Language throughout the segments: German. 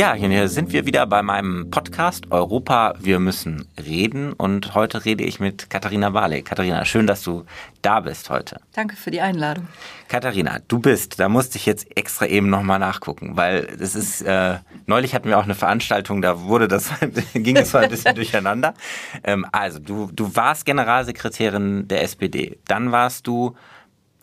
Ja, hier sind wir wieder bei meinem Podcast Europa, wir müssen reden. Und heute rede ich mit Katharina Wale. Katharina, schön, dass du da bist heute. Danke für die Einladung. Katharina, du bist, da musste ich jetzt extra eben nochmal nachgucken, weil es ist, äh, neulich hatten wir auch eine Veranstaltung, da wurde das, ging es ein bisschen durcheinander. Ähm, also, du, du warst Generalsekretärin der SPD, dann warst du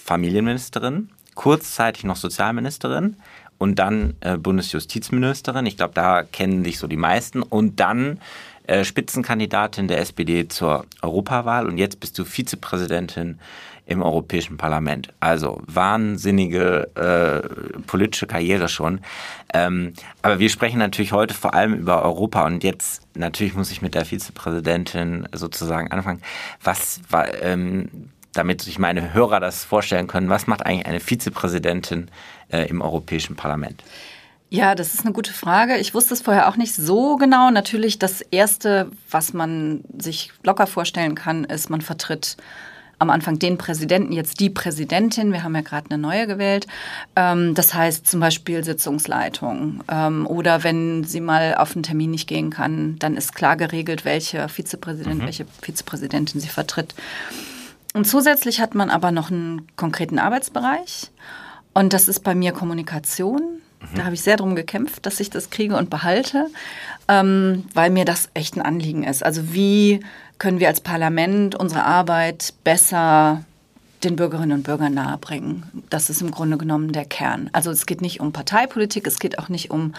Familienministerin, kurzzeitig noch Sozialministerin und dann äh, Bundesjustizministerin. Ich glaube, da kennen dich so die meisten. Und dann äh, Spitzenkandidatin der SPD zur Europawahl und jetzt bist du Vizepräsidentin im Europäischen Parlament. Also wahnsinnige äh, politische Karriere schon. Ähm, aber wir sprechen natürlich heute vor allem über Europa und jetzt natürlich muss ich mit der Vizepräsidentin sozusagen anfangen. Was war, ähm, damit sich meine Hörer das vorstellen können, was macht eigentlich eine Vizepräsidentin äh, im Europäischen Parlament? Ja, das ist eine gute Frage. Ich wusste es vorher auch nicht so genau. Natürlich, das Erste, was man sich locker vorstellen kann, ist, man vertritt am Anfang den Präsidenten, jetzt die Präsidentin. Wir haben ja gerade eine neue gewählt. Ähm, das heißt zum Beispiel Sitzungsleitung. Ähm, oder wenn sie mal auf einen Termin nicht gehen kann, dann ist klar geregelt, welcher Vizepräsident, mhm. welche Vizepräsidentin sie vertritt. Und zusätzlich hat man aber noch einen konkreten Arbeitsbereich. Und das ist bei mir Kommunikation. Da habe ich sehr darum gekämpft, dass ich das kriege und behalte, ähm, weil mir das echt ein Anliegen ist. Also wie können wir als Parlament unsere Arbeit besser den Bürgerinnen und Bürgern nahebringen. Das ist im Grunde genommen der Kern. Also es geht nicht um Parteipolitik, es geht auch nicht um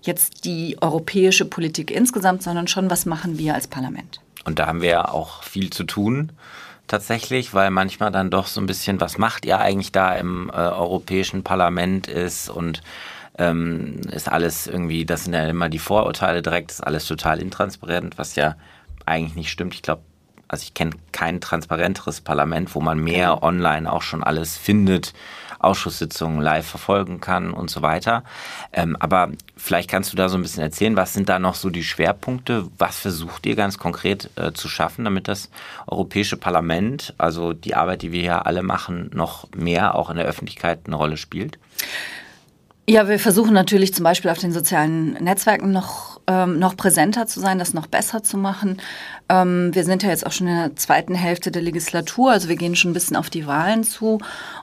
jetzt die europäische Politik insgesamt, sondern schon, was machen wir als Parlament. Und da haben wir ja auch viel zu tun tatsächlich, weil manchmal dann doch so ein bisschen, was macht ihr eigentlich da im äh, Europäischen Parlament ist und ähm, ist alles irgendwie, das sind ja immer die Vorurteile direkt, ist alles total intransparent, was ja eigentlich nicht stimmt. Ich glaube, also ich kenne kein transparenteres Parlament, wo man mehr online auch schon alles findet, Ausschusssitzungen live verfolgen kann und so weiter. Ähm, aber vielleicht kannst du da so ein bisschen erzählen, was sind da noch so die Schwerpunkte? Was versucht ihr ganz konkret äh, zu schaffen, damit das Europäische Parlament, also die Arbeit, die wir hier alle machen, noch mehr auch in der Öffentlichkeit eine Rolle spielt? Ja, wir versuchen natürlich zum Beispiel auf den sozialen Netzwerken noch, ähm, noch präsenter zu sein, das noch besser zu machen. Ähm, wir sind ja jetzt auch schon in der zweiten Hälfte der Legislatur, also wir gehen schon ein bisschen auf die Wahlen zu.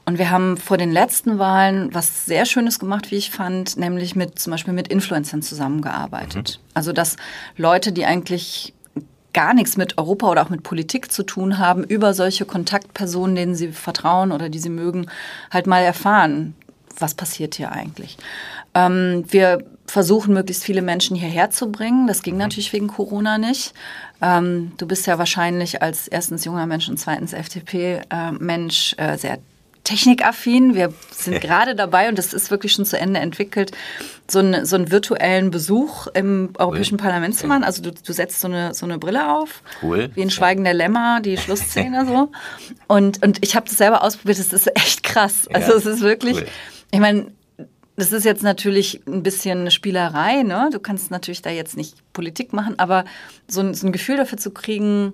Und wir haben vor den letzten Wahlen was sehr Schönes gemacht, wie ich fand, nämlich mit zum Beispiel mit Influencern zusammengearbeitet. Mhm. Also dass Leute, die eigentlich gar nichts mit Europa oder auch mit Politik zu tun haben, über solche Kontaktpersonen, denen sie vertrauen oder die sie mögen, halt mal erfahren, was passiert hier eigentlich. Ähm, wir versuchen, möglichst viele Menschen hierher zu bringen. Das ging mhm. natürlich wegen Corona nicht. Ähm, du bist ja wahrscheinlich als erstens junger Mensch und zweitens FDP-Mensch äh, äh, sehr technikaffin. Wir sind gerade dabei, und das ist wirklich schon zu Ende entwickelt, so, ein, so einen virtuellen Besuch im Europäischen cool. Parlament zu machen. Also du, du setzt so eine, so eine Brille auf, cool. wie ein Schweigen der Lämmer, die Schlussszene so. Und, und ich habe das selber ausprobiert, das ist echt krass. Also es ist wirklich... Cool ich meine, das ist jetzt natürlich ein bisschen eine Spielerei, ne? Du kannst natürlich da jetzt nicht Politik machen, aber so ein, so ein Gefühl dafür zu kriegen,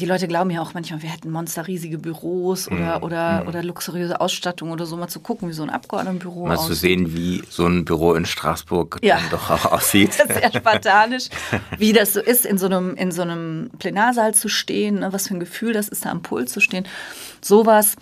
die Leute glauben ja auch manchmal, wir hätten monsterriesige Büros oder, mm. oder, oder luxuriöse Ausstattung oder so, mal zu gucken, wie so ein Abgeordnetenbüro aussieht. Mal zu sehen, wie so ein Büro in Straßburg ja. dann doch auch aussieht. Sehr spartanisch. wie das so ist, in so einem, in so einem Plenarsaal zu stehen, ne? was für ein Gefühl das ist, da am Pult zu stehen. Sowas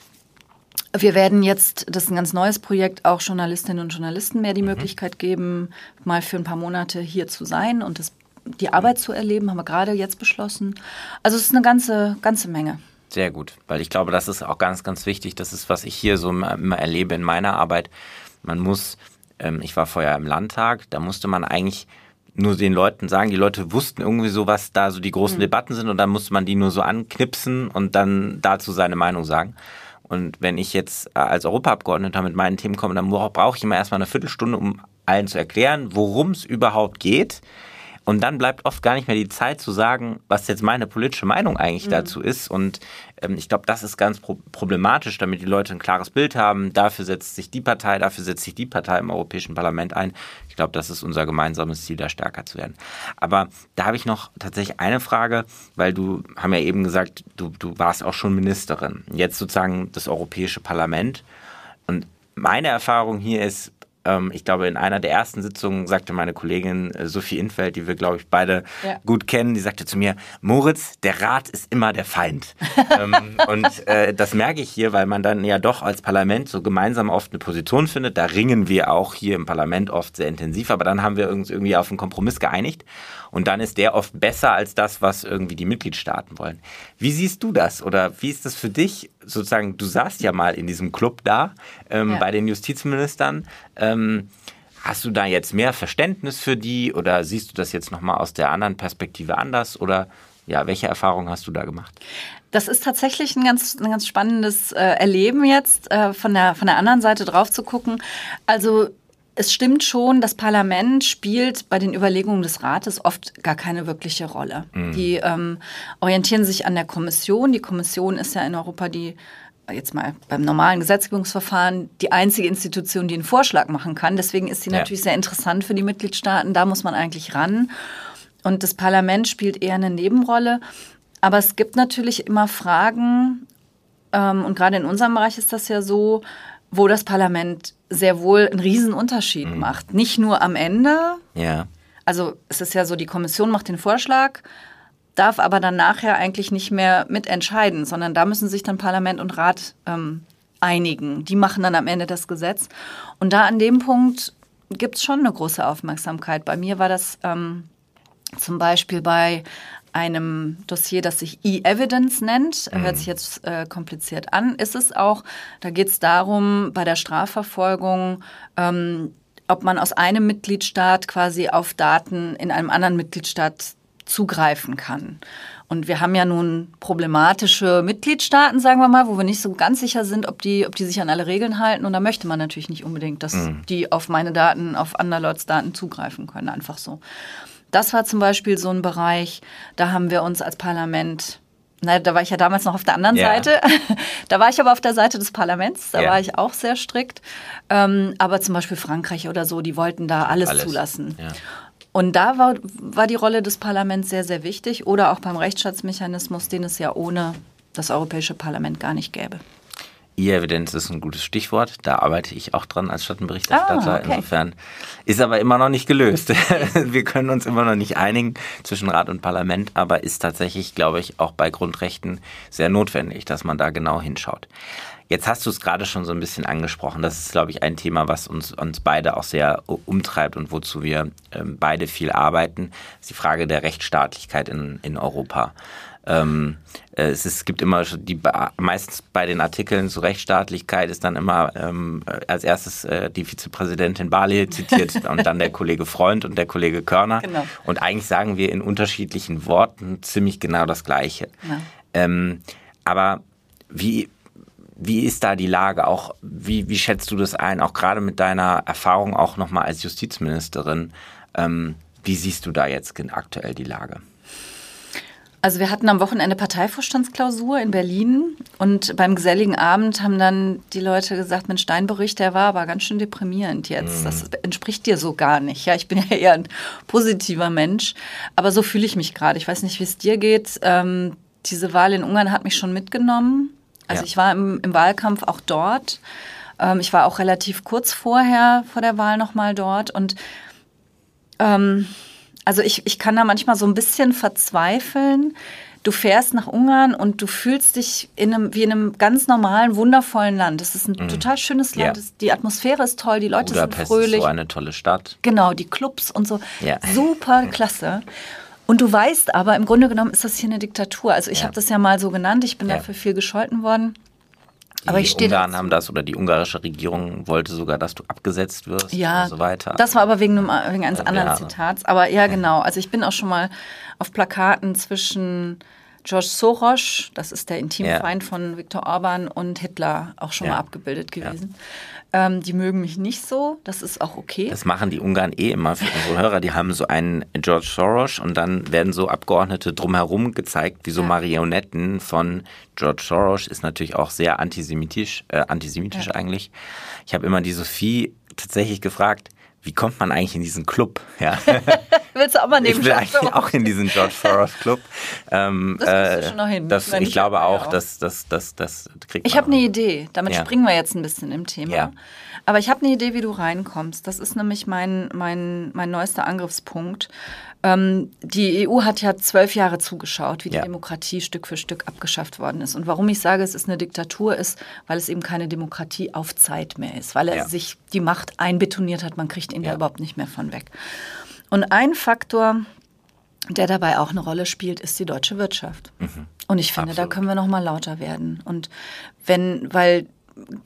wir werden jetzt, das ist ein ganz neues Projekt, auch Journalistinnen und Journalisten mehr die mhm. Möglichkeit geben, mal für ein paar Monate hier zu sein und das, die Arbeit zu erleben, haben wir gerade jetzt beschlossen. Also es ist eine ganze, ganze Menge. Sehr gut, weil ich glaube, das ist auch ganz, ganz wichtig. Das ist, was ich hier so immer erlebe in meiner Arbeit. Man muss, ähm, ich war vorher im Landtag, da musste man eigentlich nur den Leuten sagen, die Leute wussten irgendwie so, was da so die großen mhm. Debatten sind und dann musste man die nur so anknipsen und dann dazu seine Meinung sagen. Und wenn ich jetzt äh, als Europaabgeordneter mit meinen Themen komme, dann brauche ich immer erstmal eine Viertelstunde, um allen zu erklären, worum es überhaupt geht. Und dann bleibt oft gar nicht mehr die Zeit zu sagen, was jetzt meine politische Meinung eigentlich mhm. dazu ist. Und ähm, ich glaube, das ist ganz pro problematisch, damit die Leute ein klares Bild haben. Dafür setzt sich die Partei, dafür setzt sich die Partei im Europäischen Parlament ein. Ich glaube, das ist unser gemeinsames Ziel, da stärker zu werden. Aber da habe ich noch tatsächlich eine Frage, weil du haben ja eben gesagt, du, du warst auch schon Ministerin. Jetzt sozusagen das Europäische Parlament. Und meine Erfahrung hier ist, ähm, ich glaube, in einer der ersten Sitzungen sagte meine Kollegin äh, Sophie Infeld, die wir, glaube ich, beide ja. gut kennen, die sagte zu mir, Moritz, der Rat ist immer der Feind. ähm, und äh, das merke ich hier, weil man dann ja doch als Parlament so gemeinsam oft eine Position findet. Da ringen wir auch hier im Parlament oft sehr intensiv, aber dann haben wir uns irgendwie auf einen Kompromiss geeinigt. Und dann ist der oft besser als das, was irgendwie die Mitgliedstaaten wollen. Wie siehst du das? Oder wie ist das für dich? Sozusagen, du saßt ja mal in diesem Club da ähm, ja. bei den Justizministern. Ähm, hast du da jetzt mehr Verständnis für die oder siehst du das jetzt nochmal aus der anderen Perspektive anders? Oder ja, welche Erfahrungen hast du da gemacht? Das ist tatsächlich ein ganz, ein ganz spannendes äh, Erleben jetzt, äh, von, der, von der anderen Seite drauf zu gucken. Also es stimmt schon, das Parlament spielt bei den Überlegungen des Rates oft gar keine wirkliche Rolle. Mhm. Die ähm, orientieren sich an der Kommission. Die Kommission ist ja in Europa die jetzt mal beim normalen Gesetzgebungsverfahren die einzige Institution, die einen Vorschlag machen kann. Deswegen ist sie ja. natürlich sehr interessant für die Mitgliedstaaten. Da muss man eigentlich ran. Und das Parlament spielt eher eine Nebenrolle. Aber es gibt natürlich immer Fragen, ähm, und gerade in unserem Bereich ist das ja so, wo das Parlament sehr wohl einen Riesenunterschied mhm. macht. Nicht nur am Ende. Ja. Also es ist ja so, die Kommission macht den Vorschlag, darf aber dann nachher eigentlich nicht mehr mitentscheiden, sondern da müssen sich dann Parlament und Rat ähm, einigen. Die machen dann am Ende das Gesetz. Und da an dem Punkt gibt es schon eine große Aufmerksamkeit. Bei mir war das ähm, zum Beispiel bei einem Dossier, das sich E-Evidence nennt. Mhm. Hört sich jetzt äh, kompliziert an, ist es auch. Da geht es darum, bei der Strafverfolgung, ähm, ob man aus einem Mitgliedstaat quasi auf Daten in einem anderen Mitgliedstaat zugreifen kann. Und wir haben ja nun problematische Mitgliedstaaten, sagen wir mal, wo wir nicht so ganz sicher sind, ob die, ob die sich an alle Regeln halten. Und da möchte man natürlich nicht unbedingt, dass mhm. die auf meine Daten, auf Leute Daten zugreifen können. Einfach so. Das war zum Beispiel so ein Bereich, da haben wir uns als Parlament na, da war ich ja damals noch auf der anderen ja. Seite. Da war ich aber auf der Seite des Parlaments. Da ja. war ich auch sehr strikt. Ähm, aber zum Beispiel Frankreich oder so, die wollten da alles, alles. zulassen. Ja. Und da war, war die Rolle des Parlaments sehr, sehr wichtig. Oder auch beim Rechtsstaatsmechanismus, den es ja ohne das Europäische Parlament gar nicht gäbe. E-Evidenz ist ein gutes Stichwort. Da arbeite ich auch dran als Schattenberichterstatter. Ah, okay. Insofern ist aber immer noch nicht gelöst. Wir können uns immer noch nicht einigen zwischen Rat und Parlament, aber ist tatsächlich, glaube ich, auch bei Grundrechten sehr notwendig, dass man da genau hinschaut. Jetzt hast du es gerade schon so ein bisschen angesprochen. Das ist, glaube ich, ein Thema, was uns, uns beide auch sehr umtreibt und wozu wir ähm, beide viel arbeiten. Das ist die Frage der Rechtsstaatlichkeit in, in Europa. Ähm, es, ist, es gibt immer die meistens bei den Artikeln zur Rechtsstaatlichkeit ist dann immer ähm, als erstes äh, die Vizepräsidentin Bali zitiert und dann der Kollege Freund und der Kollege Körner. Genau. Und eigentlich sagen wir in unterschiedlichen Worten ziemlich genau das Gleiche. Ja. Ähm, aber wie, wie ist da die Lage? Auch wie, wie schätzt du das ein? Auch gerade mit deiner Erfahrung auch nochmal als Justizministerin. Ähm, wie siehst du da jetzt aktuell die Lage? Also wir hatten am Wochenende Parteivorstandsklausur in Berlin und beim geselligen Abend haben dann die Leute gesagt, mein Steinbericht, der war aber ganz schön deprimierend jetzt. Das mhm. entspricht dir so gar nicht. Ja, ich bin ja eher ein positiver Mensch, aber so fühle ich mich gerade. Ich weiß nicht, wie es dir geht. Ähm, diese Wahl in Ungarn hat mich schon mitgenommen. Also ja. ich war im, im, Wahlkampf auch dort. Ähm, ich war auch relativ kurz vorher vor der Wahl nochmal dort und ähm, also ich, ich kann da manchmal so ein bisschen verzweifeln. Du fährst nach Ungarn und du fühlst dich in einem, wie in einem ganz normalen, wundervollen Land. Es ist ein mm. total schönes Land. Ja. Die Atmosphäre ist toll, die Leute Budapest sind fröhlich. Ist so eine tolle Stadt. Genau, die Clubs und so. Ja. Super klasse. Und du weißt aber, im Grunde genommen ist das hier eine Diktatur. Also ich ja. habe das ja mal so genannt, ich bin ja. dafür viel gescholten worden. Die aber ich Ungarn haben das oder die ungarische Regierung wollte sogar, dass du abgesetzt wirst ja, und so weiter. Das war aber wegen, einem, wegen eines anderen. Zitats. Aber ja, genau. Also ich bin auch schon mal auf Plakaten zwischen George Soros, das ist der Intimfeind ja. von Viktor Orban und Hitler, auch schon ja. mal abgebildet gewesen. Ja. Ähm, die mögen mich nicht so, das ist auch okay. Das machen die Ungarn eh immer für unsere Hörer. Die haben so einen George Soros und dann werden so Abgeordnete drumherum gezeigt, wie so Marionetten von George Soros. Ist natürlich auch sehr antisemitisch, äh, antisemitisch eigentlich. Ich habe immer die Sophie tatsächlich gefragt, wie kommt man eigentlich in diesen Club? Ja. Willst du auch mal neben Ich will eigentlich auch in diesen George Soros Club. Ähm, das äh, du schon noch hin. Das, ich glaube auch, auch, dass das, das, das kriegt Ich habe eine Idee. Damit ja. springen wir jetzt ein bisschen im Thema. Ja. Aber ich habe eine Idee, wie du reinkommst. Das ist nämlich mein, mein, mein neuester Angriffspunkt. Ähm, die EU hat ja zwölf Jahre zugeschaut, wie die ja. Demokratie Stück für Stück abgeschafft worden ist. Und warum ich sage, es ist eine Diktatur, ist, weil es eben keine Demokratie auf Zeit mehr ist, weil er ja. sich die Macht einbetoniert hat. Man kriegt ihn ja. da überhaupt nicht mehr von weg. Und ein Faktor, der dabei auch eine Rolle spielt, ist die deutsche Wirtschaft. Mhm. Und ich finde, Absolut. da können wir noch mal lauter werden. Und wenn, weil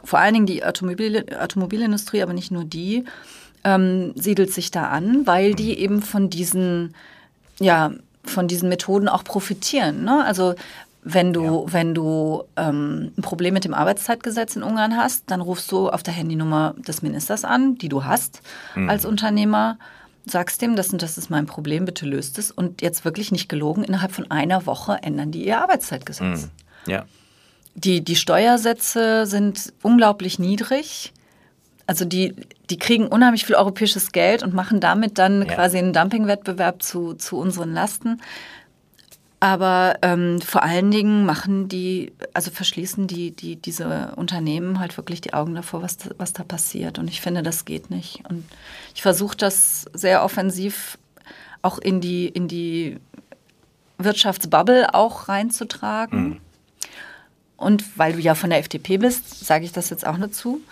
vor allen Dingen die Automobil Automobilindustrie, aber nicht nur die, ähm, siedelt sich da an, weil die eben von diesen, ja, von diesen Methoden auch profitieren. Ne? Also wenn du, ja. wenn du ähm, ein Problem mit dem Arbeitszeitgesetz in Ungarn hast, dann rufst du auf der Handynummer des Ministers an, die du hast mhm. als Unternehmer, sagst dem, das und das ist mein Problem, bitte löst es. Und jetzt wirklich nicht gelogen, innerhalb von einer Woche ändern die ihr Arbeitszeitgesetz. Mhm. Ja. Die, die Steuersätze sind unglaublich niedrig. Also die, die kriegen unheimlich viel europäisches Geld und machen damit dann ja. quasi einen Dumpingwettbewerb zu, zu unseren Lasten. Aber ähm, vor allen Dingen machen die, also verschließen die, die, diese Unternehmen halt wirklich die Augen davor, was, was da passiert. Und ich finde, das geht nicht. Und ich versuche das sehr offensiv auch in die, in die Wirtschaftsbubble auch reinzutragen. Mhm. Und weil du ja von der FDP bist, sage ich das jetzt auch dazu.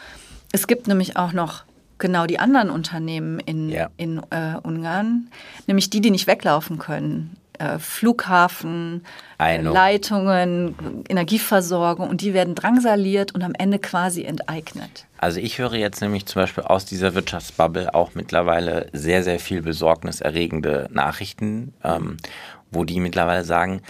Es gibt nämlich auch noch genau die anderen Unternehmen in, ja. in äh, Ungarn, nämlich die, die nicht weglaufen können. Äh, Flughafen, äh, Leitungen, Energieversorgung und die werden drangsaliert und am Ende quasi enteignet. Also ich höre jetzt nämlich zum Beispiel aus dieser Wirtschaftsbubble auch mittlerweile sehr, sehr viel besorgniserregende Nachrichten, ähm, wo die mittlerweile sagen,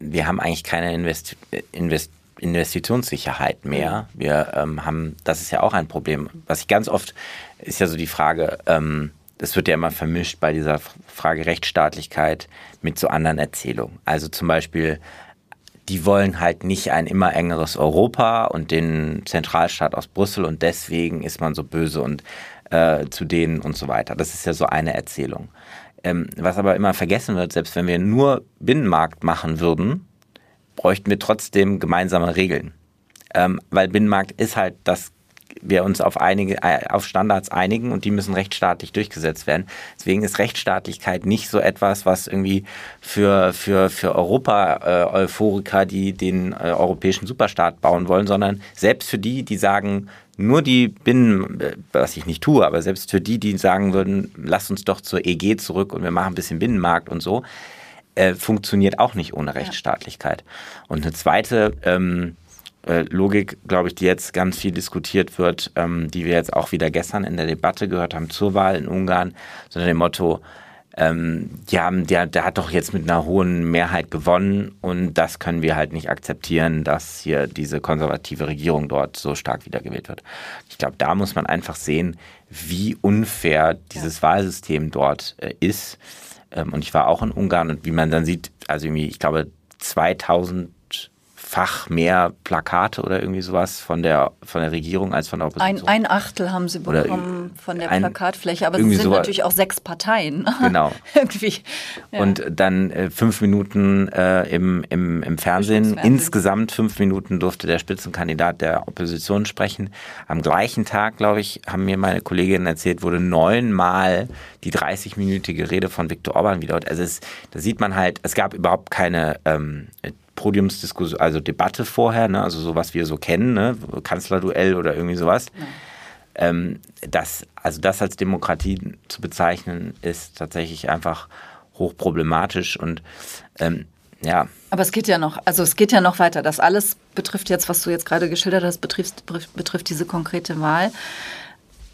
wir haben eigentlich keine Invest Invest Investitionssicherheit mehr. Wir ähm, haben, das ist ja auch ein Problem. Was ich ganz oft, ist ja so die Frage, ähm, das wird ja immer vermischt bei dieser Frage Rechtsstaatlichkeit mit so anderen Erzählungen. Also zum Beispiel, die wollen halt nicht ein immer engeres Europa und den Zentralstaat aus Brüssel und deswegen ist man so böse und äh, zu denen und so weiter. Das ist ja so eine Erzählung. Ähm, was aber immer vergessen wird, selbst wenn wir nur Binnenmarkt machen würden, bräuchten wir trotzdem gemeinsame Regeln. Ähm, weil Binnenmarkt ist halt, dass wir uns auf einige, äh, auf Standards einigen und die müssen rechtsstaatlich durchgesetzt werden. Deswegen ist Rechtsstaatlichkeit nicht so etwas, was irgendwie für, für, für Europa-Euphoriker, äh, die den äh, europäischen Superstaat bauen wollen, sondern selbst für die, die sagen, nur die Binnen, äh, was ich nicht tue, aber selbst für die, die sagen würden, lass uns doch zur EG zurück und wir machen ein bisschen Binnenmarkt und so, äh, funktioniert auch nicht ohne Rechtsstaatlichkeit. Und eine zweite ähm, äh, Logik, glaube ich, die jetzt ganz viel diskutiert wird, ähm, die wir jetzt auch wieder gestern in der Debatte gehört haben zur Wahl in Ungarn, sondern dem Motto, ähm, die haben, der, der hat doch jetzt mit einer hohen Mehrheit gewonnen und das können wir halt nicht akzeptieren, dass hier diese konservative Regierung dort so stark wiedergewählt wird. Ich glaube, da muss man einfach sehen, wie unfair dieses ja. Wahlsystem dort äh, ist. Ähm, und ich war auch in Ungarn und wie man dann sieht, also irgendwie, ich glaube, 2000 Fach mehr Plakate oder irgendwie sowas von der, von der Regierung als von der Opposition. Ein, ein Achtel haben sie bekommen oder von der ein, Plakatfläche, aber es sind sowas. natürlich auch sechs Parteien. Genau. irgendwie. Ja. Und dann äh, fünf Minuten äh, im, im, im Fernsehen. Insgesamt fünf Minuten durfte der Spitzenkandidat der Opposition sprechen. Am gleichen Tag, glaube ich, haben mir meine Kolleginnen erzählt, wurde neunmal die 30-minütige Rede von Viktor Orban wiederholt. Also es, da sieht man halt, es gab überhaupt keine ähm, Podiumsdiskussion, also Debatte vorher, ne? also so was wir so kennen, ne? Kanzlerduell oder irgendwie sowas. Ja. Ähm, das, also das als Demokratie zu bezeichnen, ist tatsächlich einfach hochproblematisch und ähm, ja. Aber es geht ja noch, also es geht ja noch weiter. Das alles betrifft jetzt, was du jetzt gerade geschildert hast, betrifft, betrifft diese konkrete Wahl.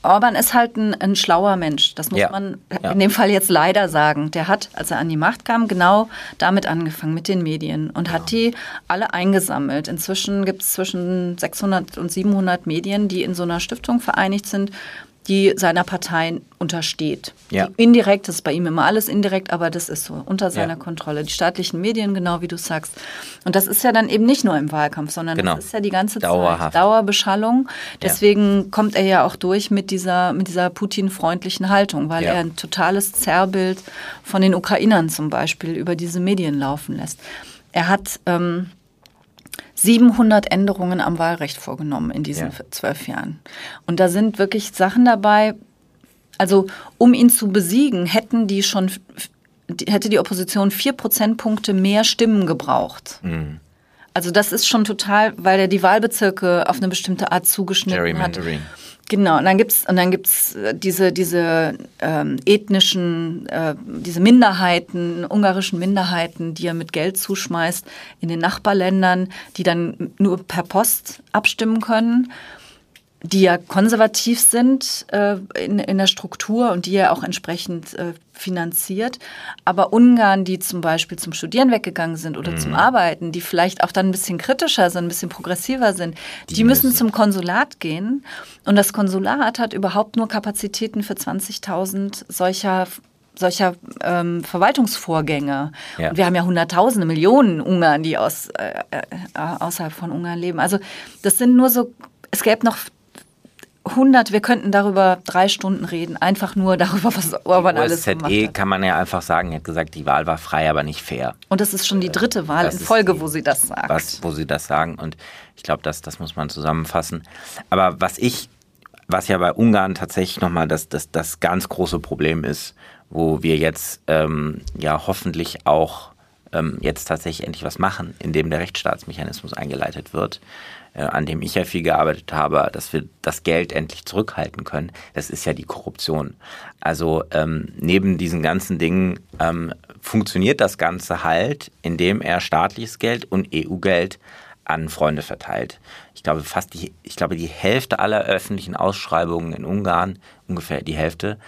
Orban ist halt ein, ein schlauer Mensch. Das muss Ja. man Ja. in dem Fall jetzt leider sagen. Der hat, als er an die Macht kam, genau damit angefangen, mit den Medien und hat die alle eingesammelt. Inzwischen gibt es zwischen 600 und 700 Medien, die in so einer Stiftung vereinigt sind, die seiner Partei untersteht. Ja. Indirekt, das ist bei ihm immer alles indirekt, aber das ist so, unter seiner Ja. Kontrolle. Die staatlichen Medien, genau wie du sagst. Und das ist ja dann eben nicht nur im Wahlkampf, sondern Genau. das ist ja die ganze Dauerhaft. Zeit Dauerbeschallung. Deswegen kommt er ja auch durch mit dieser, mit dieser Putin-freundlichen Haltung, weil Ja. er ein totales Zerrbild von den Ukrainern zum Beispiel über diese Medien laufen lässt. Er hat ähm, 700 Änderungen am Wahlrecht vorgenommen in diesen Ja. zwölf Jahren. Und da sind wirklich Sachen dabei, also um ihn zu besiegen, hätten die schon, hätte die Opposition vier Prozentpunkte mehr Stimmen gebraucht. Mhm. Also das ist schon total, weil er die Wahlbezirke auf eine bestimmte Art zugeschnitten hat. Genau, und dann gibt's und dann gibt's äh, diese diese ähm, ethnischen, äh, diese Minderheiten, ungarischen Minderheiten, die er mit Geld zuschmeißt in den Nachbarländern, die dann nur per Post abstimmen können, die ja konservativ sind äh, in, in der Struktur und die er auch entsprechend äh, finanziert. Aber Ungarn, die zum Beispiel zum Studieren weggegangen sind oder zum Arbeiten, die vielleicht auch dann ein bisschen kritischer sind, ein bisschen progressiver sind, die, müssen müssen. zum Konsulat gehen. Und das Konsulat hat überhaupt nur Kapazitäten für 20.000 solcher solcher ähm, Verwaltungsvorgänge. Ja. Und wir haben ja Hunderttausende, Millionen Ungarn, die aus, äh, äh, außerhalb von Ungarn leben. Also das sind nur so, es gäbe noch 100, wir könnten darüber drei Stunden reden, einfach nur darüber, was Orban alles gemacht OSZE hat. kann man ja einfach sagen, er hat gesagt, die Wahl war frei, aber nicht fair. Und das ist schon die dritte Wahl Das in Folge, die- wo sie das sagt. was, wo sie das sagen. Und ich glaube, das, das muss man zusammenfassen. Aber was ich, was ja bei Ungarn tatsächlich nochmal das, das, das ganz große Problem ist, wo wir jetzt ähm, ja hoffentlich auch ähm, jetzt tatsächlich endlich was machen, indem der Rechtsstaatsmechanismus eingeleitet wird, äh, an dem ich ja viel gearbeitet habe, dass wir das Geld endlich zurückhalten können. Das ist ja die Korruption. Also ähm, neben diesen ganzen Dingen ähm, funktioniert das Ganze halt, indem er staatliches Geld und EU-Geld an Freunde verteilt. Ich glaube, fast die, ich glaube, die Hälfte aller öffentlichen Ausschreibungen in Ungarn, ungefähr die Hälfte,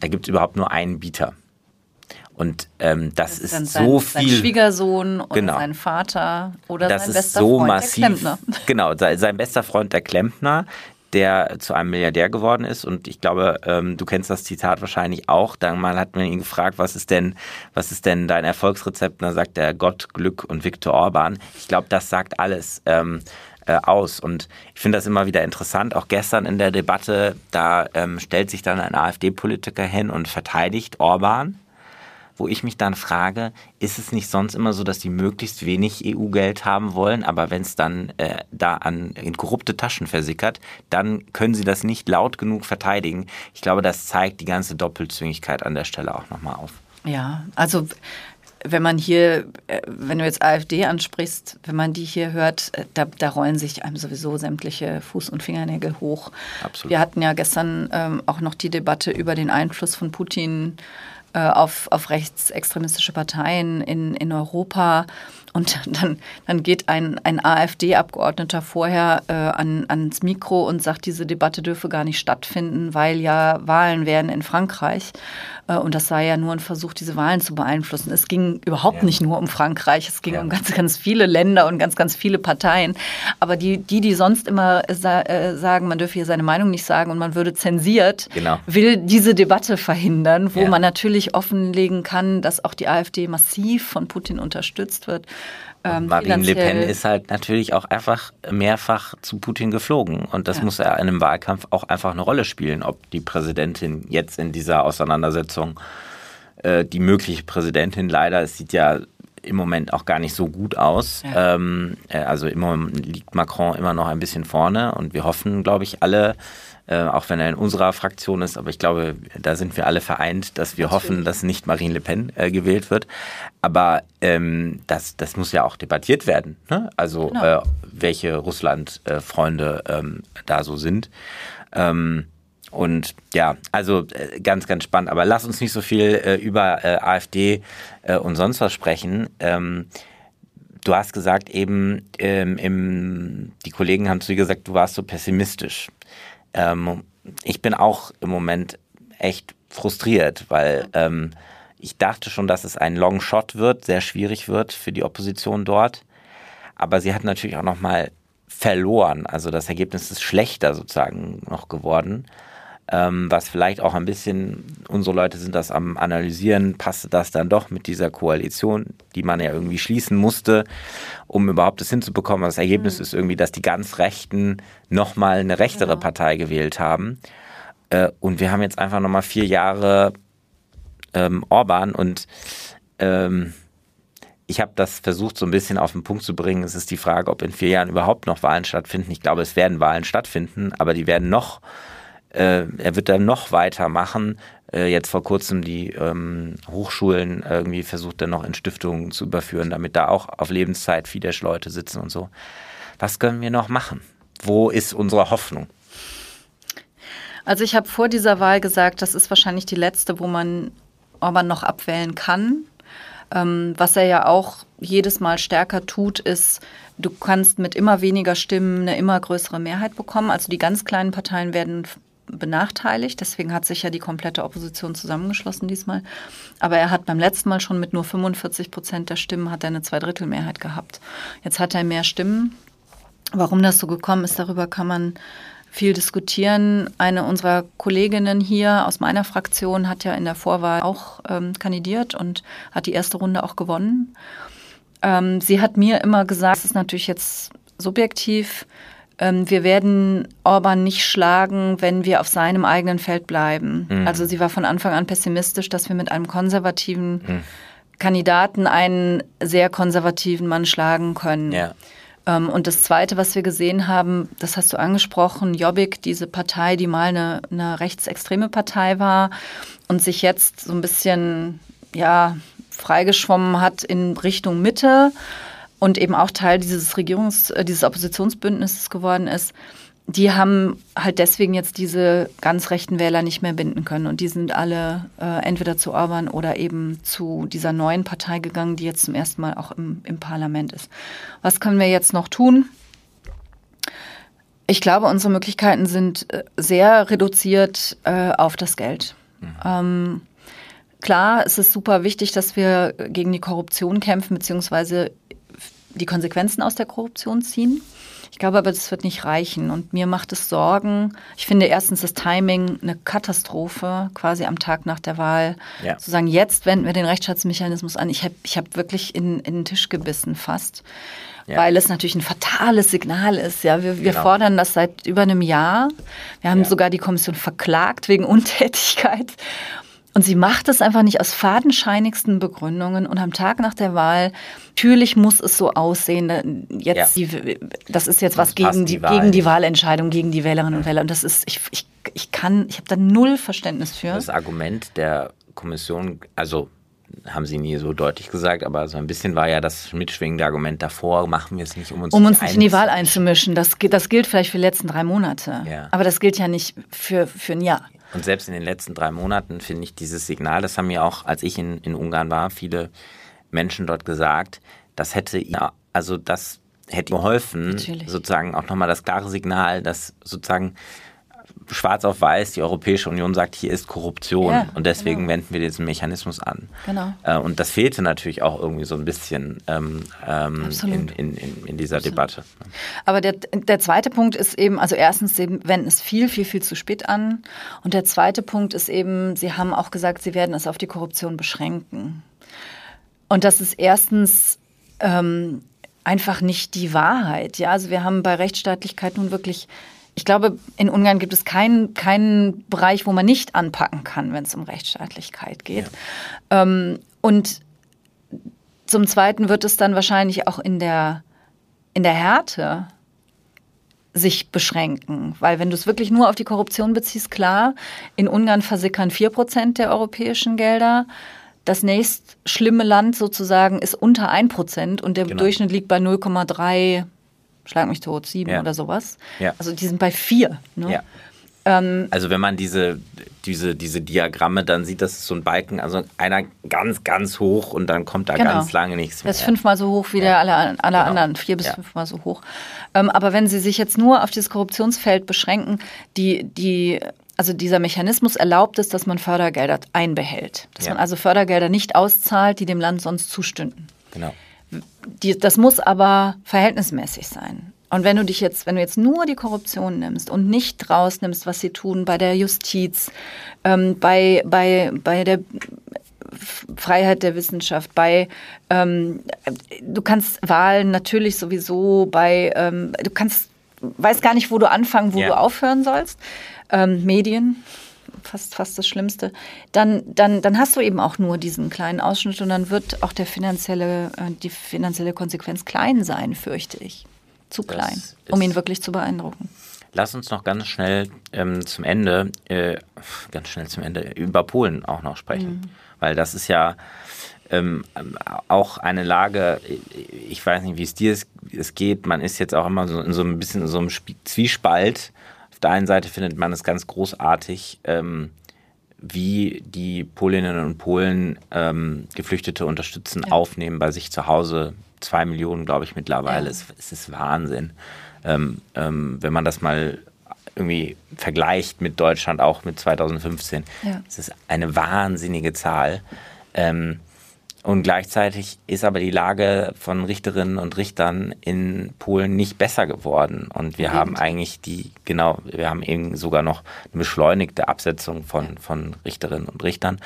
da gibt es überhaupt nur einen Bieter. Und ähm, das, ist dann so sein, viel. Sein Schwiegersohn oder Genau. sein Vater oder das sein ist bester so Freund, massiv. der Klempner. Genau, sein, sein bester Freund, der Klempner, der zu einem Milliardär geworden ist. Und ich glaube, ähm, du kennst das Zitat wahrscheinlich auch. Dann mal hat man ihn gefragt, was ist denn, was ist denn dein Erfolgsrezept? Und da sagt er Gott, Glück und Viktor Orban. Ich glaube, das sagt alles. Ähm, äh, aus. Und ich finde das immer wieder interessant. Auch gestern in der Debatte, da ähm, stellt sich dann ein AfD-Politiker hin und verteidigt Orban wo ich mich dann frage, ist es nicht sonst immer so, dass die möglichst wenig EU-Geld haben wollen, aber wenn es dann äh, da an in korrupte Taschen versickert, dann können sie das nicht laut genug verteidigen. Ich glaube, das zeigt die ganze Doppelzüngigkeit an der Stelle auch nochmal auf. Ja, also wenn man hier, äh, wenn du jetzt AfD ansprichst, wenn man die hier hört, äh, da, da rollen sich einem sowieso sämtliche Fuß- und Fingernägel hoch. Absolut. Wir hatten ja gestern ähm, auch noch die Debatte über den Einfluss von Putin auf, auf rechtsextremistische Parteien in, in Europa. Und dann, dann geht ein, ein AfD-Abgeordneter vorher äh, an, ans Mikro und sagt, diese Debatte dürfe gar nicht stattfinden, weil ja Wahlen wären in Frankreich. Äh, und das sei ja nur ein Versuch, diese Wahlen zu beeinflussen. Es ging überhaupt Ja. nicht nur um Frankreich, es ging Ja. um ganz, ganz viele Länder und ganz, ganz viele Parteien. Aber die, die, die sonst immer sa äh, sagen, man dürfe hier seine Meinung nicht sagen und man würde zensiert, Genau. will diese Debatte verhindern, wo Ja. man natürlich offenlegen kann, dass auch die AfD massiv von Putin unterstützt wird. Ähm, Marine Le Pen ist halt natürlich auch einfach mehrfach zu Putin geflogen. Und das Ja. muss ja in einem Wahlkampf auch einfach eine Rolle spielen, ob die Präsidentin jetzt in dieser Auseinandersetzung, äh, die mögliche Präsidentin, leider, es sieht ja im Moment auch gar nicht so gut aus. Ja. Ähm, äh, also im Moment liegt Macron immer noch ein bisschen vorne und wir hoffen, glaube ich, alle, äh, auch wenn er in unserer Fraktion ist, aber ich glaube, da sind wir alle vereint, dass wir hoffen, dass nicht Marine Le Pen äh, gewählt wird. Aber ähm, das, das muss ja auch debattiert werden. Ne? Also Genau. äh, welche Russland-Freunde ähm, da so sind. Ähm, und ja, also äh, ganz, ganz spannend. Aber lass uns nicht so viel äh, über äh, AfD äh, und sonst was sprechen. Ähm, du hast gesagt eben, ähm, im, die Kollegen haben zu dir gesagt, du warst so pessimistisch. Ähm, ich bin auch im Moment echt frustriert, weil ähm, ich dachte schon, dass es ein Long Shot wird, sehr schwierig wird für die Opposition dort. Aber sie hat natürlich auch noch mal verloren. Also das Ergebnis ist schlechter sozusagen noch geworden. Ähm, was vielleicht auch ein bisschen, unsere Leute sind das am Analysieren, passte das dann doch mit dieser Koalition, die man ja irgendwie schließen musste, um überhaupt das hinzubekommen. Das Ergebnis mhm. ist irgendwie, dass die ganz Rechten nochmal eine rechtere ja. Partei gewählt haben. Äh, und wir haben jetzt einfach nochmal vier Jahre ähm, Orban und ähm, ich habe das versucht, so ein bisschen auf den Punkt zu bringen. Es ist die Frage, ob in vier Jahren überhaupt noch Wahlen stattfinden. Ich glaube, es werden Wahlen stattfinden, aber die werden noch, äh, er wird dann noch weitermachen. Äh, jetzt vor kurzem die ähm, Hochschulen irgendwie versucht er noch in Stiftungen zu überführen, damit da auch auf Lebenszeit Fidesz-Leute sitzen und so. Was können wir noch machen? Wo ist unsere Hoffnung? Also ich habe vor dieser Wahl gesagt, das ist wahrscheinlich die letzte, wo man Orban noch abwählen kann. Ähm, was er ja auch jedes Mal stärker tut, ist, du kannst mit immer weniger Stimmen eine immer größere Mehrheit bekommen. Also die ganz kleinen Parteien werden benachteiligt. Deswegen hat sich ja die komplette Opposition zusammengeschlossen diesmal. Aber er hat beim letzten Mal schon mit nur 45 Prozent der Stimmen hat er eine Zweidrittelmehrheit gehabt. Jetzt hat er mehr Stimmen. Warum das so gekommen ist, darüber kann man viel diskutieren. Eine unserer Kolleginnen hier aus meiner Fraktion hat ja in der Vorwahl auch ähm, kandidiert und hat die erste Runde auch gewonnen. Ähm, sie hat mir immer gesagt, es ist natürlich jetzt subjektiv, wir werden Orban nicht schlagen, wenn wir auf seinem eigenen Feld bleiben. Mhm. Also sie war von Anfang an pessimistisch, dass wir mit einem konservativen mhm. Kandidaten einen sehr konservativen Mann schlagen können. Ja. Ähm, und das Zweite, was wir gesehen haben, das hast du angesprochen, Jobbik, diese Partei, die mal eine, eine rechtsextreme Partei war und sich jetzt so ein bisschen ja, freigeschwommen hat in Richtung Mitte und eben auch Teil dieses Regierungs-, äh, dieses Oppositionsbündnisses geworden ist die haben halt deswegen jetzt diese ganz rechten Wähler nicht mehr binden können. Und die sind alle äh, entweder zu Orban oder eben zu dieser neuen Partei gegangen, die jetzt zum ersten Mal auch im, im Parlament ist. Was können wir jetzt noch tun? Ich glaube, unsere Möglichkeiten sind äh, sehr reduziert äh, auf das Geld. Mhm. Ähm, klar, es ist super wichtig, dass wir gegen die Korruption kämpfen, beziehungsweise die Konsequenzen aus der Korruption ziehen. Ich glaube aber, das wird nicht reichen. Und mir macht es Sorgen. Ich finde erstens das Timing eine Katastrophe, quasi am Tag nach der Wahl. Ja. Zu sagen, jetzt wenden wir den Rechtsstaatsmechanismus an. Ich habe ich hab wirklich in, in den Tisch gebissen fast. Ja. Weil es natürlich ein fatales Signal ist. Ja, wir, wir genau. fordern das seit über einem Jahr. Wir haben ja. sogar die Kommission verklagt wegen Untätigkeit. Und sie macht es einfach nicht aus fadenscheinigsten Begründungen. Und am Tag nach der Wahl, natürlich muss es so aussehen. Jetzt ja. die, das ist jetzt das was gegen die, die gegen die Wahlentscheidung, gegen die Wählerinnen und Wähler. Und das ist, ich, ich, ich kann, ich habe da null Verständnis für. Das Argument der Kommission, also haben sie nie so deutlich gesagt, aber so ein bisschen war ja das mitschwingende Argument davor, machen wir es nicht, um uns Um uns nicht in die Wahl einzumischen. Das, das gilt vielleicht für die letzten drei Monate. Ja. Aber das gilt ja nicht für, für ein Jahr. Und selbst in den letzten drei Monaten finde ich dieses Signal, das haben mir auch, als ich in, in Ungarn war, viele Menschen dort gesagt, das hätte, ja, also das hätte geholfen, Natürlich. sozusagen auch nochmal das klare Signal, dass sozusagen schwarz auf weiß, die Europäische Union sagt, hier ist Korruption ja, und deswegen genau. wenden wir diesen Mechanismus an. Genau. Äh, und das fehlte natürlich auch irgendwie so ein bisschen ähm, ähm, in, in, in, in, dieser Absolut. Debatte. Aber der, der zweite Punkt ist eben, also erstens, sie wenden es viel, viel, viel zu spät an. Und der zweite Punkt ist eben, Sie haben auch gesagt, Sie werden es auf die Korruption beschränken. Und das ist erstens ähm, einfach nicht die Wahrheit. Ja, also wir haben bei Rechtsstaatlichkeit nun wirklich ich glaube, in Ungarn gibt es keinen, keinen Bereich, wo man nicht anpacken kann, wenn es um Rechtsstaatlichkeit geht. Ja. Ähm, und zum Zweiten wird es dann wahrscheinlich auch in der, in der Härte sich beschränken. Weil wenn du es wirklich nur auf die Korruption beziehst, klar, in Ungarn versickern 4% der europäischen Gelder. Das nächst schlimme Land sozusagen ist unter 1% und der genau. Durchschnitt liegt bei 0,3 schlag mich tot, sieben ja. oder sowas. Ja. Also die sind bei vier. Ne? Ja. Ähm, also wenn man diese, diese, diese Diagramme dann sieht, das ist so ein Balken, also einer ganz, ganz hoch und dann kommt da genau. ganz lange nichts mehr. Das ist fünfmal so hoch wie der alle, alle genau. anderen, vier bis fünfmal so hoch. Ähm, aber wenn Sie sich jetzt nur auf dieses Korruptionsfeld beschränken, die, die also dieser Mechanismus erlaubt es, dass man Fördergelder einbehält. Dass man also Fördergelder nicht auszahlt, die dem Land sonst zustünden. Genau. Die, das muss aber verhältnismäßig sein. Und wenn du dich jetzt, wenn du jetzt nur die Korruption nimmst und nicht rausnimmst, was sie tun bei der Justiz, ähm, bei, bei, bei der Freiheit der Wissenschaft, bei ähm, du kannst Wahlen natürlich sowieso bei ähm, du kannst weiß gar nicht, wo du anfangen, wo ja. du aufhören sollst. Ähm, Medien, fast, fast das Schlimmste, dann, dann, dann hast du eben auch nur diesen kleinen Ausschnitt und dann wird auch der finanzielle, äh, die finanzielle Konsequenz klein sein, fürchte ich. Zu klein, um ihn wirklich zu beeindrucken. Lass uns noch ganz schnell ähm, zum Ende, äh, ganz schnell zum Ende über Polen auch noch sprechen. Mhm. Weil das ist ja ähm, auch eine Lage, ich weiß nicht, wie es dir es geht, man ist jetzt auch immer so in so ein bisschen in so einem Zwiespalt. Auf der einen Seite findet man es ganz großartig, ähm, wie die Polinnen und Polen ähm, Geflüchtete unterstützen, ja. aufnehmen bei sich zu Hause. Zwei Millionen, glaube ich, mittlerweile. Ja. Es, es ist Wahnsinn. Ähm, ähm, wenn man das mal irgendwie vergleicht mit Deutschland, auch mit 2015. Ja. Es ist eine wahnsinnige Zahl. Ähm, und gleichzeitig ist aber die Lage von Richterinnen und Richtern in Polen nicht besser geworden. Und wir haben eigentlich die, genau, wir haben eben sogar noch eine beschleunigte Absetzung von, von Richterinnen und Richtern.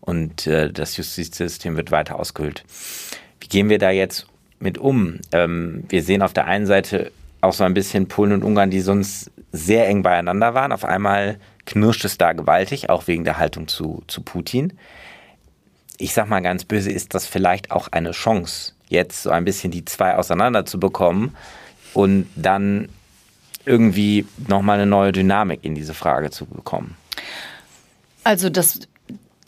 Und äh, das Justizsystem wird weiter ausgehöhlt. Wie gehen wir da jetzt mit um? Ähm, wir sehen auf der einen Seite auch so ein bisschen Polen und Ungarn, die sonst sehr eng beieinander waren. Auf einmal knirscht es da gewaltig, auch wegen der Haltung zu, zu Putin ich sag mal ganz böse, ist das vielleicht auch eine Chance, jetzt so ein bisschen die zwei auseinander zu bekommen und dann irgendwie nochmal eine neue Dynamik in diese Frage zu bekommen? Also das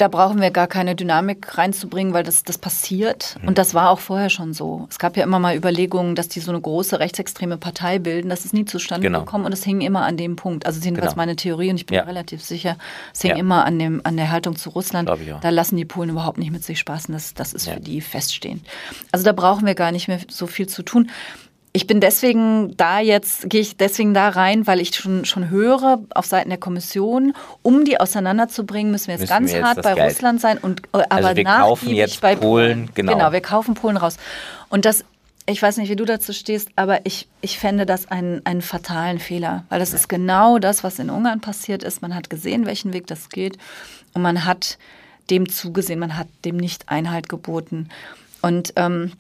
da brauchen wir gar keine Dynamik reinzubringen, weil das, das passiert. Mhm. Und das war auch vorher schon so. Es gab ja immer mal Überlegungen, dass die so eine große rechtsextreme Partei bilden. Das ist nie zustande genau. gekommen und es hing immer an dem Punkt. Also jedenfalls genau. meine Theorie und ich bin ja. relativ sicher, es hing ja. immer an, dem, an der Haltung zu Russland. Da lassen die Polen überhaupt nicht mit sich spaßen. Das, das ist ja. für die feststehend. Also da brauchen wir gar nicht mehr so viel zu tun ich bin deswegen da jetzt, gehe ich deswegen da rein, weil ich schon, schon höre auf Seiten der Kommission, um die auseinanderzubringen, müssen wir jetzt müssen ganz wir jetzt hart bei Geld. Russland sein und äh, aber also wir kaufen jetzt bei Polen, genau. Genau, wir kaufen Polen raus. Und das, ich weiß nicht, wie du dazu stehst, aber ich, ich fände das einen, einen fatalen Fehler, weil das ja. ist genau das, was in Ungarn passiert ist. Man hat gesehen, welchen Weg das geht und man hat dem zugesehen, man hat dem nicht Einhalt geboten. Und ähm,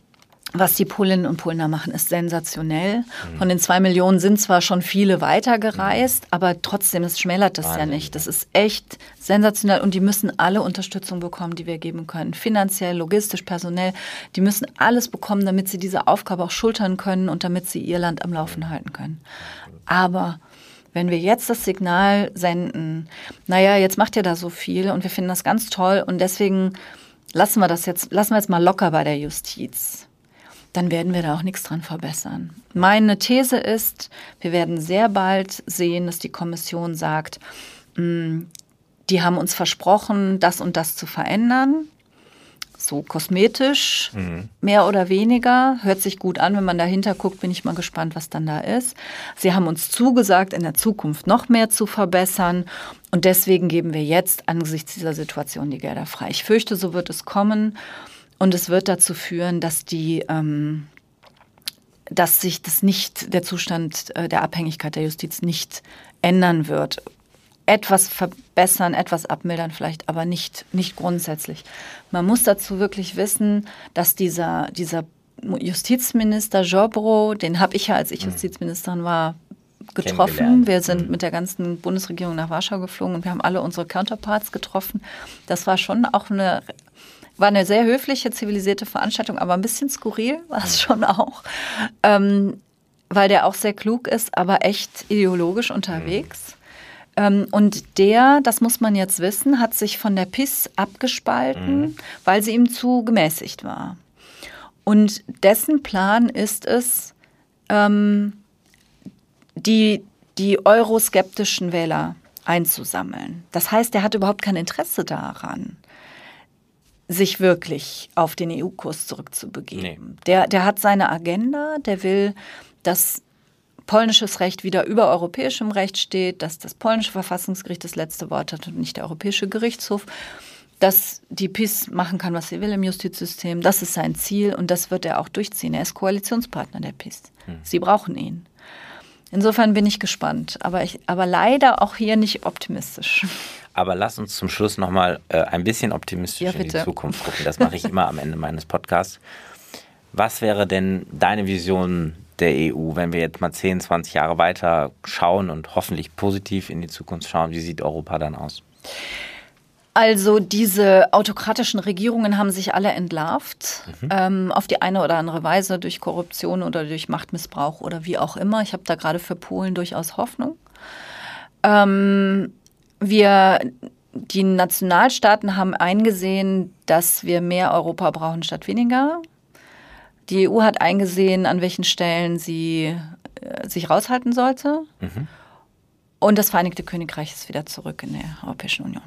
was die Polinnen und Polen da machen, ist sensationell. Von den zwei Millionen sind zwar schon viele weitergereist, mhm. aber trotzdem, es schmälert das Wahnsinn. ja nicht. Das ist echt sensationell und die müssen alle Unterstützung bekommen, die wir geben können. Finanziell, logistisch, personell. Die müssen alles bekommen, damit sie diese Aufgabe auch schultern können und damit sie ihr Land am Laufen halten können. Aber wenn wir jetzt das Signal senden, naja, jetzt macht ihr da so viel und wir finden das ganz toll und deswegen lassen wir das jetzt, lassen wir jetzt mal locker bei der Justiz dann werden wir da auch nichts dran verbessern. Meine These ist, wir werden sehr bald sehen, dass die Kommission sagt, mm, die haben uns versprochen, das und das zu verändern. So kosmetisch, mhm. mehr oder weniger. Hört sich gut an, wenn man dahinter guckt, bin ich mal gespannt, was dann da ist. Sie haben uns zugesagt, in der Zukunft noch mehr zu verbessern. Und deswegen geben wir jetzt angesichts dieser Situation die Gelder frei. Ich fürchte, so wird es kommen. Und es wird dazu führen, dass die ähm, dass sich das nicht, der Zustand äh, der Abhängigkeit der Justiz nicht ändern wird. Etwas verbessern, etwas abmildern vielleicht, aber nicht, nicht grundsätzlich. Man muss dazu wirklich wissen, dass dieser, dieser Justizminister Jobro, den habe ich ja, als ich mhm. Justizministerin war, getroffen. Wir sind mhm. mit der ganzen Bundesregierung nach Warschau geflogen und wir haben alle unsere Counterparts getroffen. Das war schon auch eine war eine sehr höfliche, zivilisierte Veranstaltung, aber ein bisschen skurril war es schon auch. Ähm, weil der auch sehr klug ist, aber echt ideologisch unterwegs. Mhm. und der, das muss man jetzt wissen, hat sich von der PIS abgespalten, mhm. weil sie ihm zu gemäßigt war. Und dessen Plan ist es, ähm, die, die euroskeptischen Wähler einzusammeln. Das heißt, er hat überhaupt kein Interesse daran, sich wirklich auf den EU-Kurs zurückzubegeben. Nee. Der, der hat seine Agenda, der will, dass polnisches Recht wieder über europäischem Recht steht, dass das polnische Verfassungsgericht das letzte Wort hat und nicht der Europäische Gerichtshof, dass die PiS machen kann, was sie will im Justizsystem. Das ist sein Ziel und das wird er auch durchziehen. Er ist Koalitionspartner der PiS. Hm. Sie brauchen ihn. Insofern bin ich gespannt, aber, ich, aber leider auch hier nicht optimistisch. Aber lass uns zum Schluss nochmal äh, ein bisschen optimistisch ja, in die Zukunft gucken. Das mache ich immer am Ende meines Podcasts. Was wäre denn deine Vision der EU, wenn wir jetzt mal 10, 20 Jahre weiter schauen und hoffentlich positiv in die Zukunft schauen? Wie sieht Europa dann aus? Also diese autokratischen Regierungen haben sich alle entlarvt, mhm. ähm, auf die eine oder andere Weise durch Korruption oder durch Machtmissbrauch oder wie auch immer. Ich habe da gerade für Polen durchaus Hoffnung. Ähm, wir, die Nationalstaaten haben eingesehen, dass wir mehr Europa brauchen statt weniger. Die EU hat eingesehen, an welchen Stellen sie äh, sich raushalten sollte. Mhm. Und das Vereinigte Königreich ist wieder zurück in der Europäischen Union.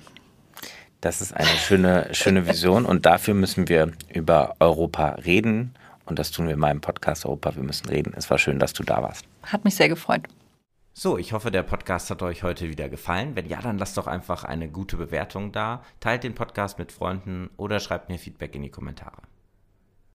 Das ist eine schöne, schöne Vision und dafür müssen wir über Europa reden. Und das tun wir in meinem Podcast Europa, wir müssen reden. Es war schön, dass du da warst. Hat mich sehr gefreut. So, ich hoffe, der Podcast hat euch heute wieder gefallen. Wenn ja, dann lasst doch einfach eine gute Bewertung da, teilt den Podcast mit Freunden oder schreibt mir Feedback in die Kommentare.